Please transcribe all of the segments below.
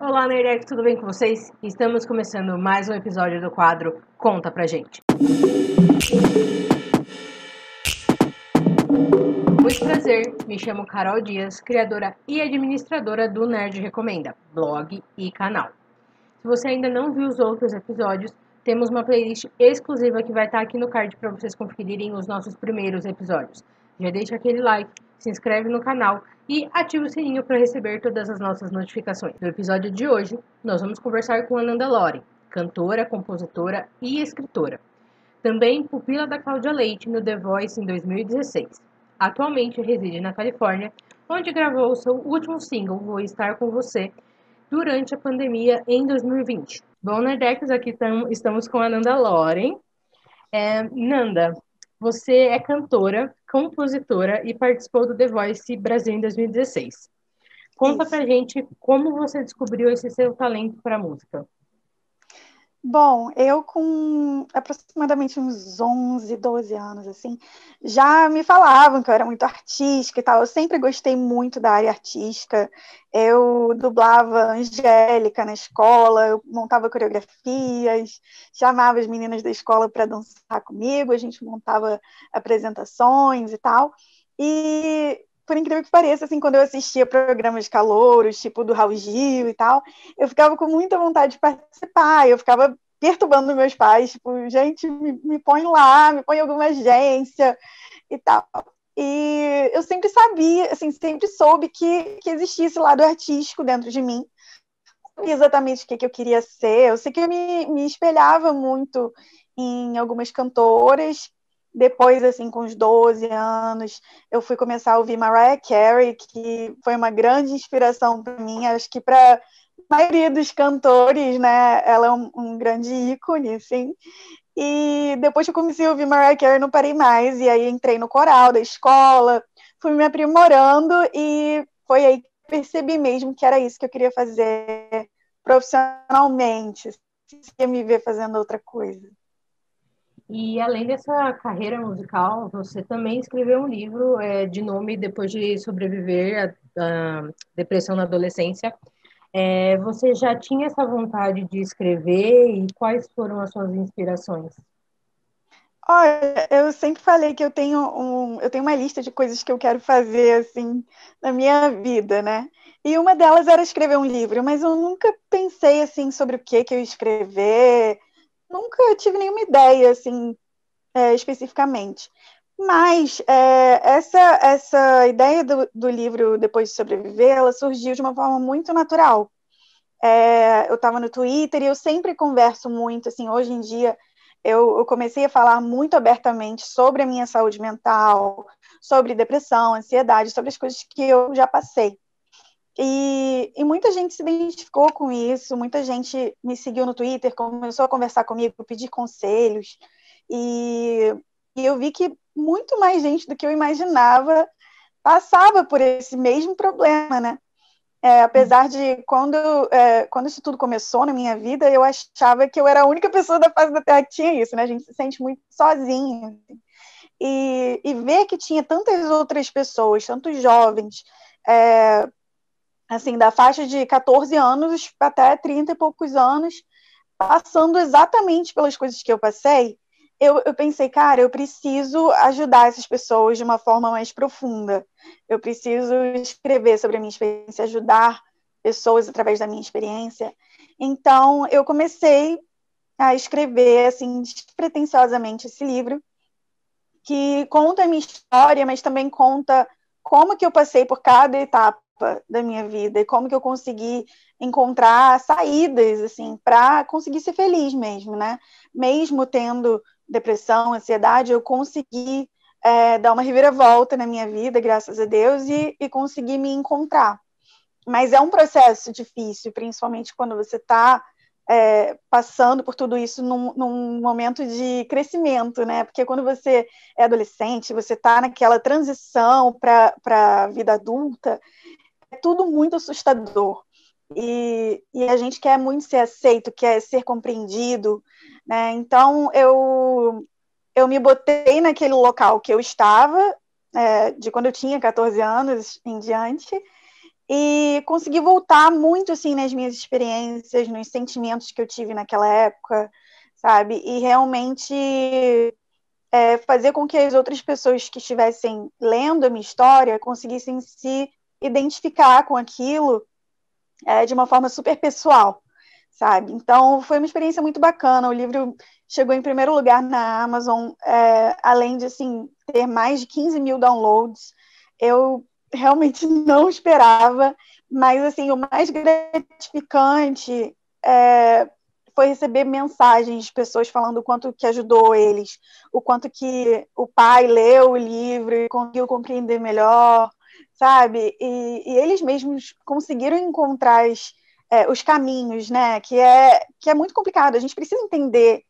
Olá, Nerdex, tudo bem com vocês? Estamos começando mais um episódio do quadro Conta Pra Gente. Muito prazer, me chamo Carol Dias, criadora e administradora do Nerd Recomenda, blog e canal. Se você ainda não viu os outros episódios, temos uma playlist exclusiva que vai estar aqui no card para vocês conferirem os nossos primeiros episódios. Já deixa aquele like, se inscreve no canal e ativa o sininho para receber todas as nossas notificações. No episódio de hoje, nós vamos conversar com Ananda Lore, cantora, compositora e escritora. Também pupila da Cláudia Leite no The Voice em 2016. Atualmente reside na Califórnia, onde gravou seu último single, Vou Estar Com Você, durante a pandemia em 2020. Bom, Nerdex, aqui tam, estamos com a Nanda Loren. É, Nanda, você é cantora, compositora e participou do The Voice Brasil em 2016. Conta Isso. pra gente como você descobriu esse seu talento para música. Bom, eu com aproximadamente uns 11, 12 anos, assim, já me falavam que eu era muito artística e tal. Eu sempre gostei muito da área artística. Eu dublava Angélica na escola, eu montava coreografias, chamava as meninas da escola para dançar comigo, a gente montava apresentações e tal. E por incrível que pareça, assim, quando eu assistia programas de calouros, tipo do Raul Gil e tal, eu ficava com muita vontade de participar, eu ficava perturbando meus pais, tipo, gente, me, me põe lá, me põe em alguma agência e tal. E eu sempre sabia, assim, sempre soube que, que existia esse lado artístico dentro de mim. Não sabia exatamente o que, que eu queria ser. Eu sei que eu me, me espelhava muito em algumas cantoras depois, assim, com uns 12 anos, eu fui começar a ouvir Mariah Carey, que foi uma grande inspiração para mim. Acho que para a maioria dos cantores, né, ela é um, um, grande ícone, assim. E depois que eu comecei a ouvir Mariah Carey, não parei mais. E aí entrei no coral da escola, fui me aprimorando e foi aí que percebi mesmo que era isso que eu queria fazer profissionalmente. Se ia me ver fazendo outra coisa. E além dessa carreira musical, você também escreveu um livro é, de nome Depois de Sobreviver à Depressão na Adolescência. É, você já tinha essa vontade de escrever e quais foram as suas inspirações? Olha, eu sempre falei que eu tenho um, eu tenho uma lista de coisas que eu quero fazer assim na minha vida, né? E uma delas era escrever um livro, mas eu nunca pensei assim sobre o que que eu escrever nunca tive nenhuma ideia, assim, é, especificamente. Mas é, essa, essa ideia do, do, livro Depois de Sobreviver, ela surgiu de uma forma muito natural. É, eu estava no Twitter e eu sempre converso muito, assim, hoje em dia eu, eu, comecei a falar muito abertamente sobre a minha saúde mental, sobre depressão, ansiedade, sobre as coisas que eu já passei. E, e, muita gente se identificou com isso, muita gente me seguiu no Twitter, começou a conversar comigo, pedir conselhos, e, e eu vi que muito mais gente do que eu imaginava passava por esse mesmo problema, né? É, apesar de quando, é, quando isso tudo começou na minha vida, eu achava que eu era a única pessoa da face da Terra que tinha isso, né? A gente se sente muito sozinho. Assim. E, e ver que tinha tantas outras pessoas, tantos jovens, é, assim, da faixa de 14 anos até 30 e poucos anos, passando exatamente pelas coisas que eu passei, eu, eu, pensei, cara, eu preciso ajudar essas pessoas de uma forma mais profunda. Eu preciso escrever sobre a minha experiência, ajudar pessoas através da minha experiência. Então, eu comecei a escrever, assim, despretensiosamente esse livro, que conta a minha história, mas também conta como que eu passei por cada etapa da minha vida e como que eu consegui encontrar saídas assim para conseguir ser feliz mesmo, né? Mesmo tendo depressão, ansiedade, eu consegui é, dar uma reviravolta na minha vida, graças a Deus, e, e conseguir me encontrar. Mas é um processo difícil, principalmente quando você está é, passando por tudo isso num, num, momento de crescimento, né? Porque quando você é adolescente, você está naquela transição para a vida adulta, tudo muito assustador. E, e, a gente quer muito ser aceito, quer ser compreendido, né? Então eu eu me botei naquele local que eu estava, é, de quando eu tinha 14 anos em diante, e consegui voltar muito assim nas minhas experiências, nos sentimentos que eu tive naquela época, sabe? E realmente é, fazer com que as outras pessoas que estivessem lendo a minha história conseguissem se identificar com aquilo é, de uma forma super pessoal, sabe? Então foi uma experiência muito bacana. O livro chegou em primeiro lugar na Amazon, é, além de assim ter mais de 15 mil downloads. Eu realmente não esperava, mas assim o mais gratificante é, foi receber mensagens de pessoas falando o quanto que ajudou eles, o quanto que o pai leu o livro e conseguiu compreender melhor, sabe? E, e eles mesmos conseguiram encontrar as, é, os caminhos, né? Que é, que é muito complicado. A gente precisa entender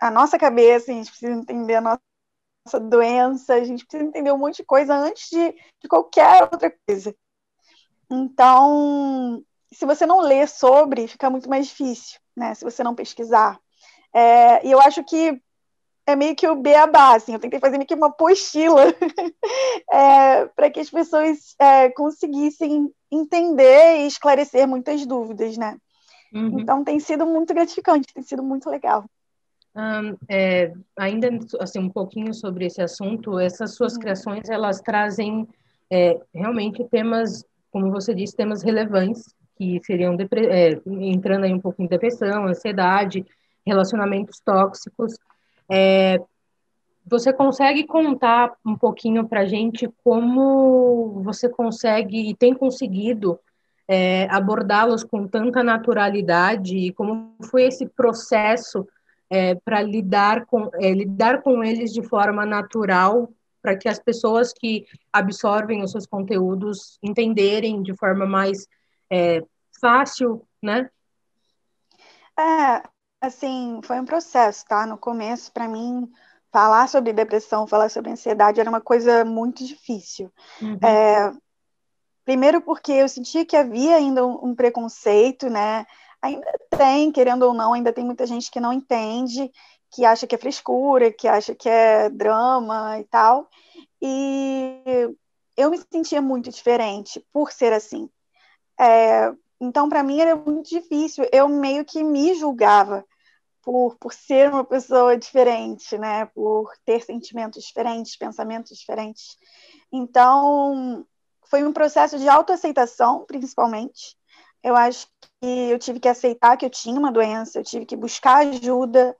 a nossa cabeça, a gente precisa entender a nossa doença, a gente precisa entender um monte de coisa antes de, de qualquer outra coisa. Então, se você não lê sobre, fica muito mais difícil, né? Se você não pesquisar. É, e eu acho que é meio que o beabá, assim, eu tentei fazer meio que uma apostila é, para que as pessoas é, conseguissem entender e esclarecer muitas dúvidas, né? Uhum. Então tem sido muito gratificante, tem sido muito legal. Um, é, ainda assim um pouquinho sobre esse assunto, essas suas uhum. criações elas trazem é, realmente temas, como você disse, temas relevantes que seriam é, entrando aí um pouco em depressão, ansiedade, relacionamentos tóxicos. É, você consegue contar um pouquinho para gente como você consegue e tem conseguido é, abordá-los com tanta naturalidade e como foi esse processo é, para lidar com é, lidar com eles de forma natural para que as pessoas que absorvem os seus conteúdos entenderem de forma mais é, fácil, né? É, assim, foi um processo, tá? No começo, para mim, falar sobre depressão, falar sobre ansiedade era uma coisa muito difícil. Uhum. É, primeiro porque eu sentia que havia ainda um, um preconceito, né? ainda tem, querendo ou não, ainda tem muita gente que não entende, que acha que é frescura, que acha que é drama e tal. E eu me sentia muito diferente por ser assim. É, então, para mim, era muito difícil. Eu meio que me julgava por, por ser uma pessoa diferente, né? Por ter sentimentos diferentes, pensamentos diferentes. Então, foi um processo de autoaceitação, principalmente. Eu acho que eu tive que aceitar que eu tinha uma doença, eu tive que buscar ajuda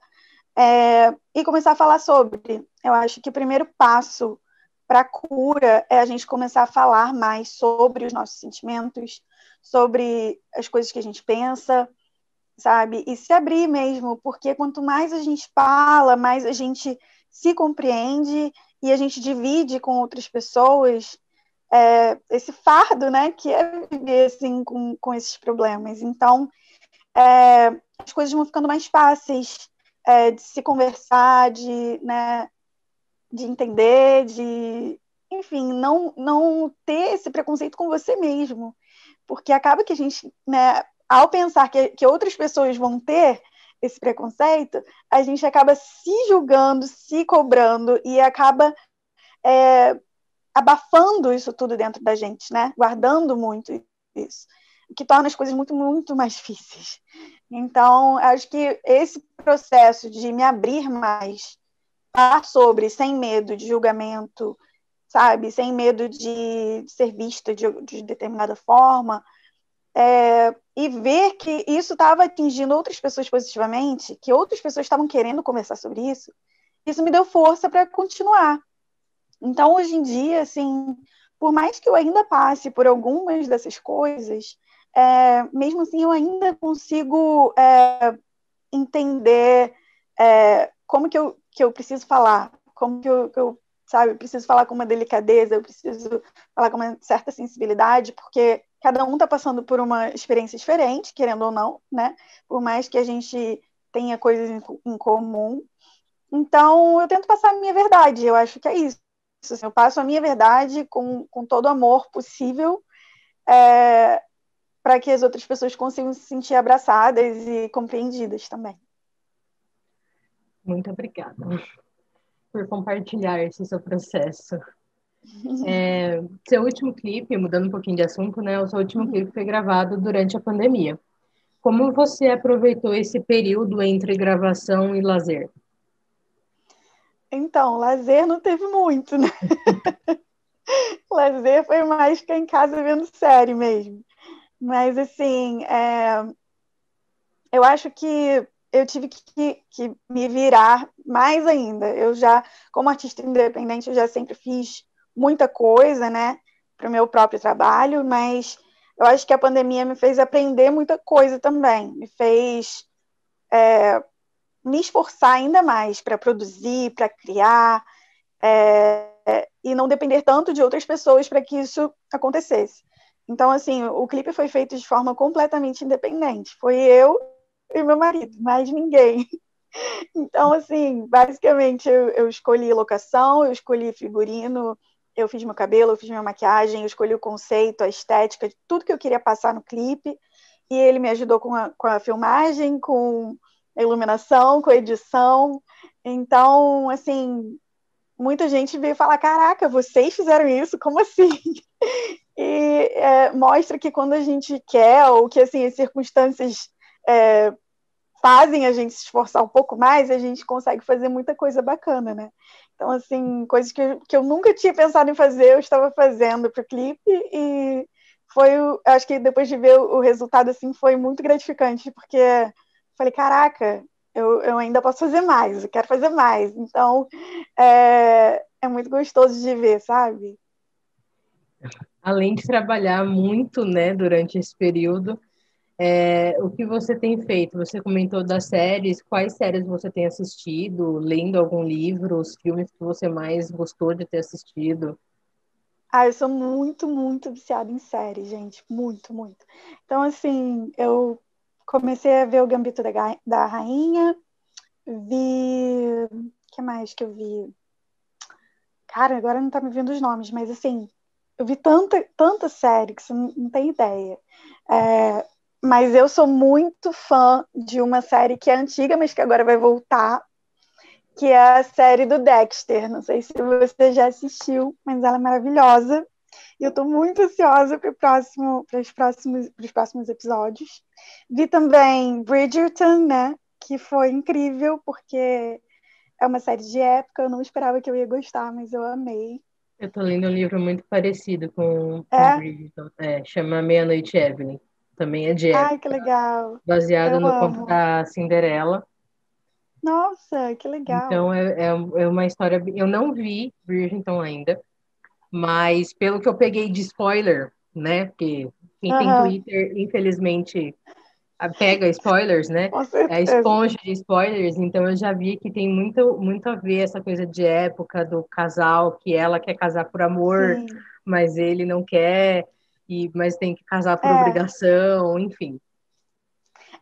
é, e começar a falar sobre. Eu acho que o primeiro passo para a cura é a gente começar a falar mais sobre os nossos sentimentos, sobre as coisas que a gente pensa, sabe? E se abrir mesmo, porque quanto mais a gente fala, mais a gente se compreende e a gente divide com outras pessoas, é, esse fardo, né, que é viver assim com, com esses problemas. Então, é, as coisas vão ficando mais fáceis é, de se conversar, de, né, de entender, de, enfim, não, não ter esse preconceito com você mesmo, porque acaba que a gente, né, ao pensar que, que outras pessoas vão ter esse preconceito, a gente acaba se julgando, se cobrando e acaba é, abafando isso tudo dentro da gente, né? Guardando muito isso, o que torna as coisas muito, muito mais difíceis. Então, acho que esse processo de me abrir mais, falar sobre, sem medo de julgamento, sabe? Sem medo de ser vista de, de determinada forma, é, e ver que isso estava atingindo outras pessoas positivamente, que outras pessoas estavam querendo conversar sobre isso, isso me deu força para continuar, então, hoje em dia, assim, por mais que eu ainda passe por algumas dessas coisas, é, mesmo assim, eu ainda consigo é, entender é, como que eu, que eu preciso falar, como que eu, que eu sabe, eu preciso falar com uma delicadeza, eu preciso falar com uma certa sensibilidade, porque cada um está passando por uma experiência diferente, querendo ou não, né? Por mais que a gente tenha coisas em, em comum. Então, eu tento passar a minha verdade, eu acho que é isso. Assim, eu passo a minha verdade com, com todo o amor possível é, para que as outras pessoas consigam se sentir abraçadas e compreendidas também. Muito obrigada por compartilhar esse seu processo. É, seu último clipe, mudando um pouquinho de assunto, né? O seu último uhum. clipe foi gravado durante a pandemia. Como você aproveitou esse período entre gravação e lazer? Então, lazer não teve muito, né? lazer foi mais ficar em casa vendo série mesmo. Mas, assim, é... eu acho que eu tive que, que, me virar mais ainda. Eu já, como artista independente, eu já sempre fiz muita coisa, né, para o meu próprio trabalho, mas eu acho que a pandemia me fez aprender muita coisa também, me fez é, me esforçar ainda mais para produzir, para criar, é, e não depender tanto de outras pessoas para que isso acontecesse. Então, assim, o clipe foi feito de forma completamente independente. Foi eu e meu marido, mais ninguém. Então, assim, basicamente eu, eu escolhi locação, eu escolhi figurino, eu fiz meu cabelo, eu fiz minha maquiagem, eu escolhi o conceito, a estética, tudo que eu queria passar no clipe. E ele me ajudou com a, com a filmagem, com a iluminação, com a edição. Então, assim, muita gente veio falar: caraca, vocês fizeram isso? Como assim? E é, mostra que quando a gente quer, ou que assim, as circunstâncias é, fazem a gente se esforçar um pouco mais, a gente consegue fazer muita coisa bacana, né? Então, assim, coisas que, eu, que eu nunca tinha pensado em fazer, eu estava fazendo para o clipe e foi, acho que depois de ver o resultado, assim, foi muito gratificante, porque falei, caraca, eu, eu ainda posso fazer mais, eu quero fazer mais. Então, é, é muito gostoso de ver, sabe? Além de trabalhar muito, né, durante esse período, é, o que você tem feito? Você comentou das séries, quais séries você tem assistido, lendo algum livro, os filmes que você mais gostou de ter assistido? Ah, eu sou muito, muito viciada em séries, gente, muito, muito. Então, assim, eu comecei a ver o Gambito da, da Rainha, vi. O que mais que eu vi? Cara, agora não tá me vindo os nomes, mas assim, eu vi tanta, tanta série que você não, não tem ideia. É, mas eu sou muito fã de uma série que é antiga, mas que agora vai voltar, que é a série do Dexter. Não sei se você já assistiu, mas ela é maravilhosa. E eu estou muito ansiosa para próximo, os próximos, os próximos episódios. Vi também Bridgerton, né? Que foi incrível, porque é uma série de época, eu não esperava que eu ia gostar, mas eu amei. Eu estou lendo um livro muito parecido com, com é? Bridgerton. É, chama Meia-Noite Evelyn também é de época. Ai, que legal. Baseado Eu no amo. conto da Cinderela. Nossa, que legal. Então, é, é, é uma história... Eu não vi Bridgerton ainda, mas pelo que eu peguei de spoiler, né? Porque quem uhum. tem Twitter, infelizmente, pega spoilers, né? É esponja de spoilers, então eu já vi que tem muito, muito a ver essa coisa de época do casal, que ela quer casar por amor, Sim. mas ele não quer e, mas tem que casar por é. obrigação, enfim.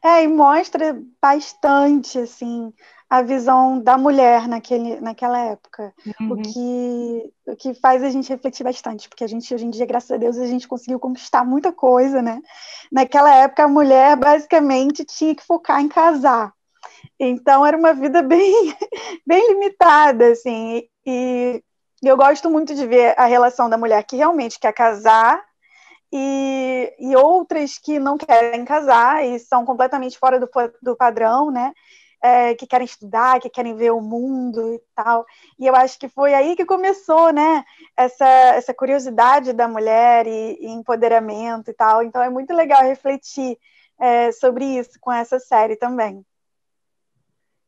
É, e mostra bastante, assim, a visão da mulher naquele, naquela época. Uhum. O, que, o que faz a gente refletir bastante, porque a gente, hoje em dia, graças a Deus, a gente conseguiu conquistar muita coisa, né? Naquela época, a mulher, basicamente, tinha que focar em casar. Então, era uma vida bem, bem limitada, assim, e, e eu gosto muito de ver a relação da mulher que realmente quer casar e, e outras que não querem casar e são completamente fora do, do padrão, né? É, que querem estudar, que querem ver o mundo e tal. E eu acho que foi aí que começou, né? Essa, essa curiosidade da mulher e, e empoderamento e tal. Então é muito legal refletir é, sobre isso com essa série também.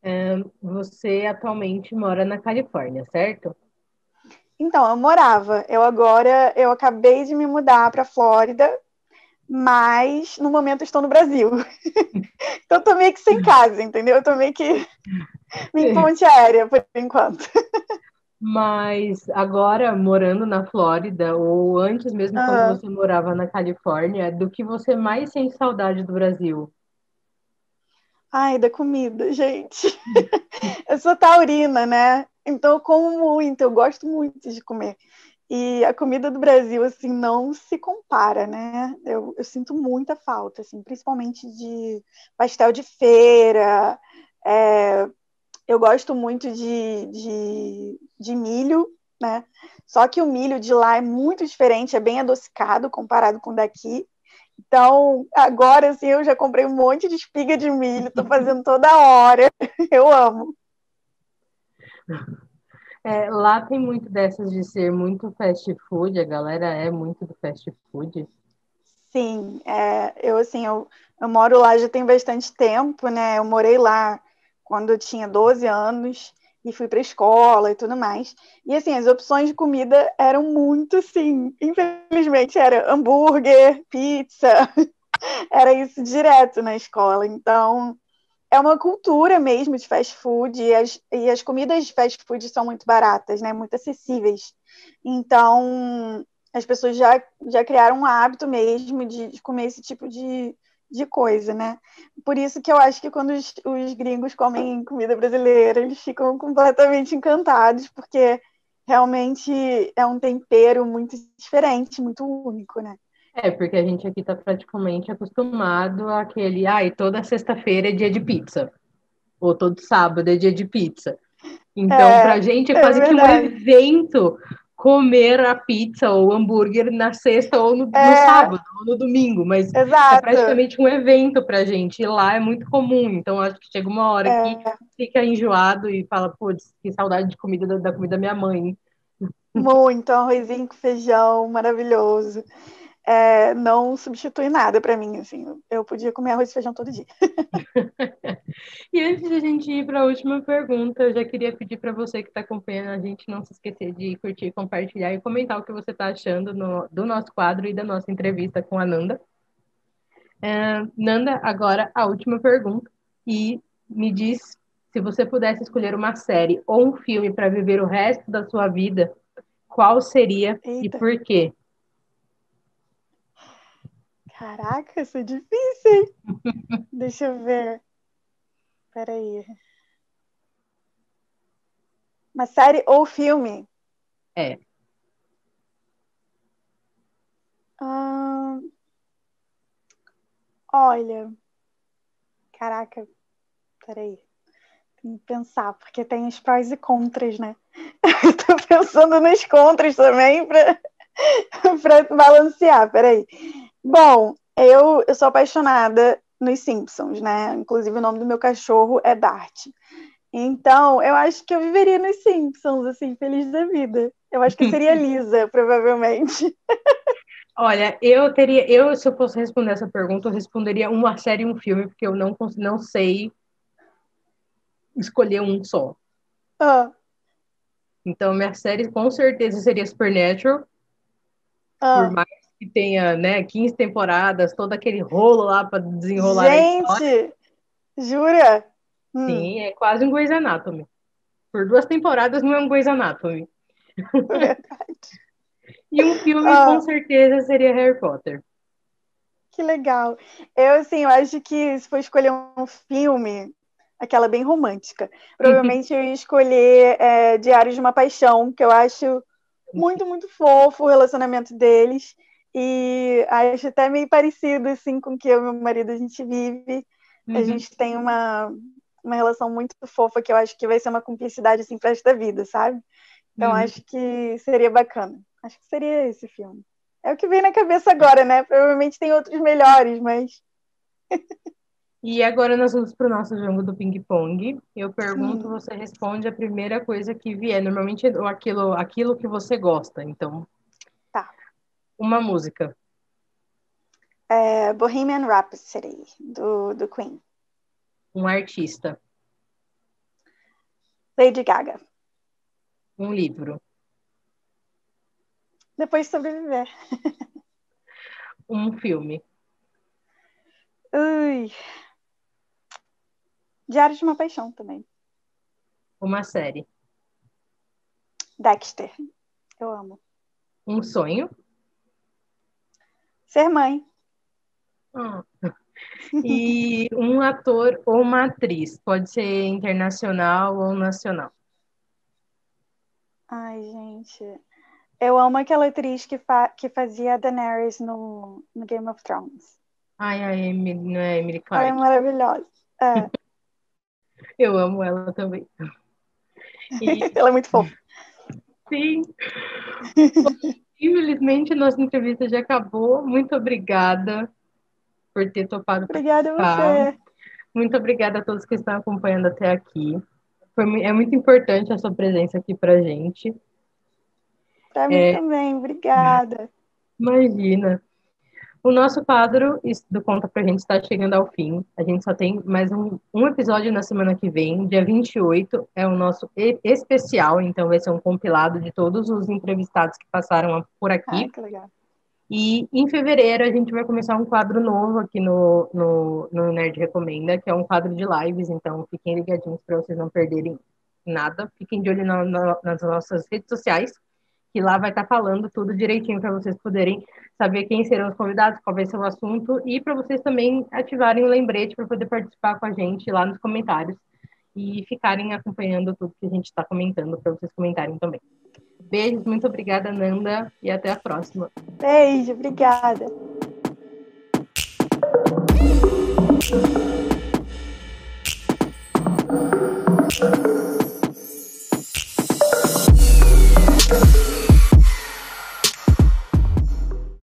É, você atualmente mora na Califórnia, certo? Então, eu morava. Eu agora, eu acabei de me mudar para Flórida, mas no momento estou no Brasil. então, eu tô meio que sem casa, entendeu? Eu tô meio que em ponte aérea por enquanto. Mas agora, morando na Flórida, ou antes mesmo uhum. quando você morava na Califórnia, do que você mais sente saudade do Brasil? Ai, da comida, gente. eu sou taurina, né? Então eu como muito, eu gosto muito de comer. E a comida do Brasil, assim, não se compara, né? Eu, eu sinto muita falta, assim, principalmente de pastel de feira. É, eu gosto muito de, de, de milho, né? Só que o milho de lá é muito diferente, é bem adocicado comparado com o daqui. Então, agora assim, eu já comprei um monte de espiga de milho, tô fazendo toda hora. Eu amo. É, lá tem muito dessas de ser muito fast food, a galera é muito do fast food. Sim, é, eu assim, eu, eu moro lá já tem bastante tempo, né? Eu morei lá quando eu tinha 12 anos e fui para escola e tudo mais. E assim, as opções de comida eram muito, sim, infelizmente era hambúrguer, pizza, era isso direto na escola. Então, é uma cultura mesmo de fast food e as, e as comidas de fast food são muito baratas, né? Muito acessíveis. Então, as pessoas já, já criaram um hábito mesmo de, de comer esse tipo de, de coisa, né? Por isso que eu acho que quando os, os gringos comem comida brasileira, eles ficam completamente encantados, porque realmente é um tempero muito diferente, muito único, né? É, porque a gente aqui tá praticamente acostumado àquele, ai, toda sexta-feira é dia de pizza. Ou todo sábado é dia de pizza. Então, é, pra gente é, é quase é que um evento comer a pizza ou hambúrguer na sexta ou no, é, no sábado ou no domingo, mas é exato. é praticamente um evento pra gente. E lá é muito comum, então acho que chega uma hora é. que fica enjoado e fala, putz, que saudade de comida da, da comida da minha mãe. Muito, arrozinho com feijão, maravilhoso é, não substitui nada para mim, assim. Eu podia comer arroz e feijão todo dia. e antes de a gente ir para a última pergunta, eu já queria pedir para você que está acompanhando a gente não se esquecer de curtir, compartilhar e comentar o que você está achando no, do nosso quadro e da nossa entrevista com a Nanda. É, Nanda, agora a última pergunta. E me diz se você pudesse escolher uma série ou um filme para viver o resto da sua vida, qual seria Eita. e por quê? Caraca, isso é difícil, hein? Deixa eu ver. Peraí. Uma série ou filme? É. Hum... Olha. Caraca. Peraí. Tem que pensar, porque tem os prós e contras, né? Tô pensando nos contras também para balancear. Peraí. Bom, eu, eu sou apaixonada nos Simpsons, né? Inclusive o nome do meu cachorro é Dart. Então, eu acho que eu viveria nos Simpsons, assim, feliz da vida. Eu acho que seria Lisa, provavelmente. Olha, eu teria, eu se eu fosse responder essa pergunta, eu responderia uma série e um filme, porque eu não não sei escolher um só. Ah. Então, minha série com certeza seria Supernatural. Ah. Por mais que tenha, né, 15 temporadas, todo aquele rolo lá para desenrolar Gente, jura? Hum. Sim, é quase um Grey's Anatomy. Por duas temporadas não é um Grey's Anatomy. Verdade. e um filme ah. com certeza seria Harry Potter. Que legal. Eu, assim, eu acho que se for escolher um filme, aquela bem romântica, provavelmente eu ia escolher é, Diários de uma Paixão, que eu acho muito, muito fofo o relacionamento deles. E acho até meio parecido assim com o que eu e meu marido a gente vive. Uhum. A gente tem uma, uma relação muito fofa que eu acho que vai ser uma cumplicidade assim para esta vida, sabe? Então uhum. acho que seria bacana. Acho que seria esse filme. É o que vem na cabeça agora, né? Provavelmente tem outros melhores, mas. e agora nós vamos para o nosso jogo do ping-pong. Eu pergunto, Sim. você responde a primeira coisa que vier. Normalmente aquilo, aquilo que você gosta. Então, uma música. É Bohemian Rhapsody, do, do Queen. Um artista. Lady Gaga. Um livro. Depois de sobreviver. um filme. Ui. Diário de uma Paixão também. Uma série. Dexter. Eu amo. Um sonho. Ser mãe. Ah. E um ator ou uma atriz, pode ser internacional ou nacional. Ai, gente. Eu amo aquela atriz que, fa que fazia a Daenerys no, no Game of Thrones. Ai, a Emily, não é Emily Clark. Ela é maravilhosa. É. Eu amo ela também. E... ela é muito fofa. Sim. Infelizmente, nossa entrevista já acabou. Muito obrigada por ter topado. Obrigada a você. Muito obrigada a todos que estão acompanhando até aqui. Foi, é muito importante a sua presença aqui para gente. Para mim é, também, obrigada. Imagina. O nosso quadro do Conta Pra Gente está chegando ao fim. A gente só tem mais um, um episódio na semana que vem. Dia 28 é o nosso especial, então vai ser um compilado de todos os entrevistados que passaram por aqui. Ah, que legal. E em fevereiro a gente vai começar um quadro novo aqui no, no, no Nerd Recomenda, que é um quadro de lives, então fiquem ligadinhos para vocês não perderem nada. Fiquem de olho na, na, nas nossas redes sociais, que lá vai estar falando tudo direitinho para vocês poderem saber quem serão os convidados, qual vai ser o assunto, e para vocês também ativarem o lembrete para poder participar com a gente lá nos comentários e ficarem acompanhando tudo que a gente está comentando, para vocês comentarem também. Beijos, muito obrigada, Nanda, e até a próxima. Beijo, obrigada.